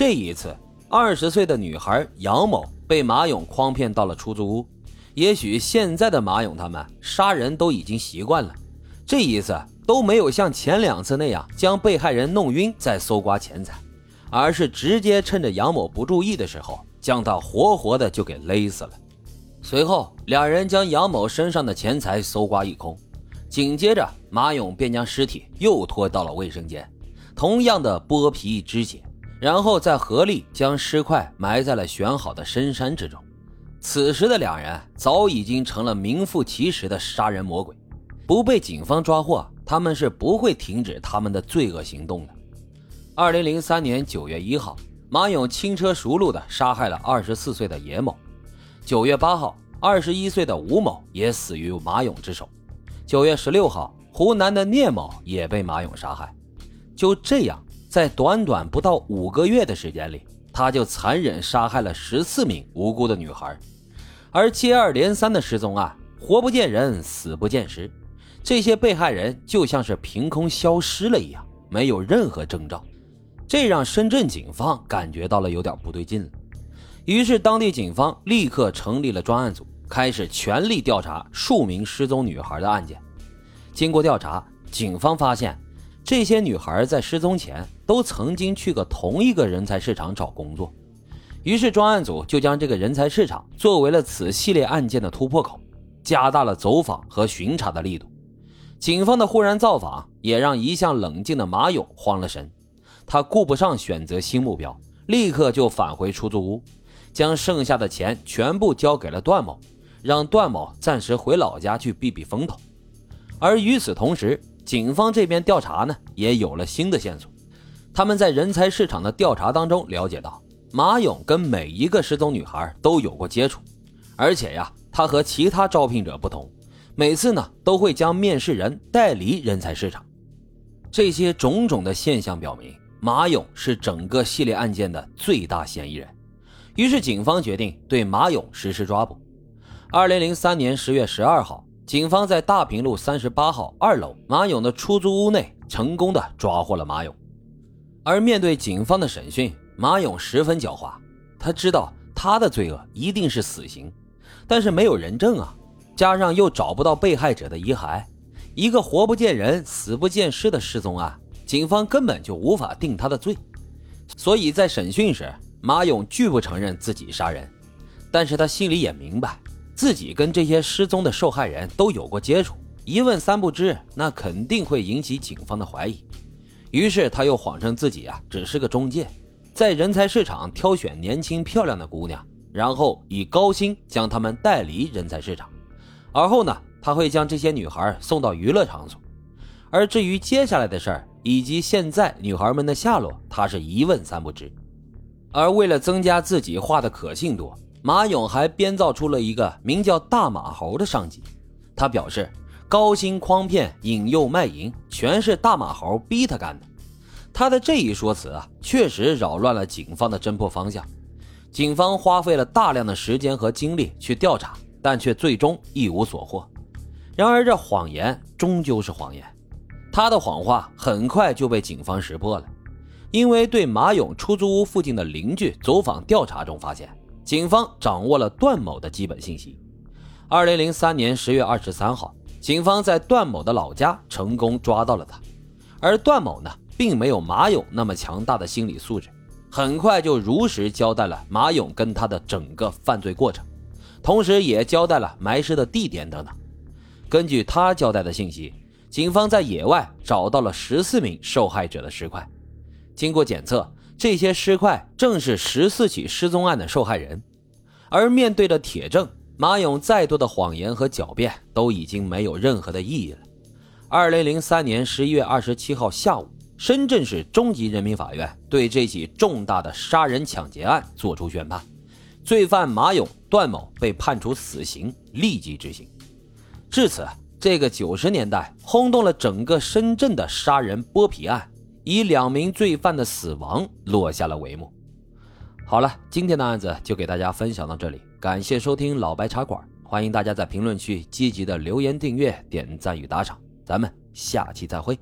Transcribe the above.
这一次，二十岁的女孩杨某被马勇诓骗到了出租屋。也许现在的马勇他们杀人都已经习惯了，这一次都没有像前两次那样将被害人弄晕再搜刮钱财，而是直接趁着杨某不注意的时候，将他活活的就给勒死了。随后，两人将杨某身上的钱财搜刮一空，紧接着马勇便将尸体又拖到了卫生间，同样的剥皮肢解，然后再合力将尸块埋在了选好的深山之中。此时的两人早已经成了名副其实的杀人魔鬼，不被警方抓获，他们是不会停止他们的罪恶行动的。二零零三年九月一号，马勇轻车熟路地杀害了二十四岁的野某。九月八号，二十一岁的吴某也死于马勇之手。九月十六号，湖南的聂某也被马勇杀害。就这样，在短短不到五个月的时间里。他就残忍杀害了十四名无辜的女孩，而接二连三的失踪案，活不见人，死不见尸，这些被害人就像是凭空消失了一样，没有任何征兆，这让深圳警方感觉到了有点不对劲了。于是，当地警方立刻成立了专案组，开始全力调查数名失踪女孩的案件。经过调查，警方发现。这些女孩在失踪前都曾经去过同一个人才市场找工作，于是专案组就将这个人才市场作为了此系列案件的突破口，加大了走访和巡查的力度。警方的忽然造访也让一向冷静的马勇慌了神，他顾不上选择新目标，立刻就返回出租屋，将剩下的钱全部交给了段某，让段某暂时回老家去避避风头。而与此同时，警方这边调查呢，也有了新的线索。他们在人才市场的调查当中了解到，马勇跟每一个失踪女孩都有过接触，而且呀，他和其他招聘者不同，每次呢都会将面试人带离人才市场。这些种种的现象表明，马勇是整个系列案件的最大嫌疑人。于是，警方决定对马勇实施抓捕。二零零三年十月十二号。警方在大平路三十八号二楼马勇的出租屋内成功的抓获了马勇，而面对警方的审讯，马勇十分狡猾，他知道他的罪恶一定是死刑，但是没有人证啊，加上又找不到被害者的遗骸，一个活不见人、死不见尸的失踪案，警方根本就无法定他的罪，所以在审讯时，马勇拒不承认自己杀人，但是他心里也明白。自己跟这些失踪的受害人都有过接触，一问三不知，那肯定会引起警方的怀疑。于是他又谎称自己啊只是个中介，在人才市场挑选年轻漂亮的姑娘，然后以高薪将她们带离人才市场。而后呢，他会将这些女孩送到娱乐场所。而至于接下来的事儿以及现在女孩们的下落，他是一问三不知。而为了增加自己画的可信度。马勇还编造出了一个名叫“大马猴”的上级，他表示高薪诓骗、引诱卖淫，全是大马猴逼他干的。他的这一说辞啊，确实扰乱了警方的侦破方向。警方花费了大量的时间和精力去调查，但却最终一无所获。然而，这谎言终究是谎言，他的谎话很快就被警方识破了。因为对马勇出租屋附近的邻居走访调查中发现。警方掌握了段某的基本信息。二零零三年十月二十三号，警方在段某的老家成功抓到了他。而段某呢，并没有马勇那么强大的心理素质，很快就如实交代了马勇跟他的整个犯罪过程，同时也交代了埋尸的地点等等。根据他交代的信息，警方在野外找到了十四名受害者的尸块，经过检测。这些尸块正是十四起失踪案的受害人，而面对着铁证，马勇再多的谎言和狡辩都已经没有任何的意义了。二零零三年十一月二十七号下午，深圳市中级人民法院对这起重大的杀人抢劫案作出宣判，罪犯马勇、段某被判处死刑，立即执行。至此，这个九十年代轰动了整个深圳的杀人剥皮案。以两名罪犯的死亡落下了帷幕。好了，今天的案子就给大家分享到这里，感谢收听老白茶馆，欢迎大家在评论区积极的留言、订阅、点赞与打赏，咱们下期再会。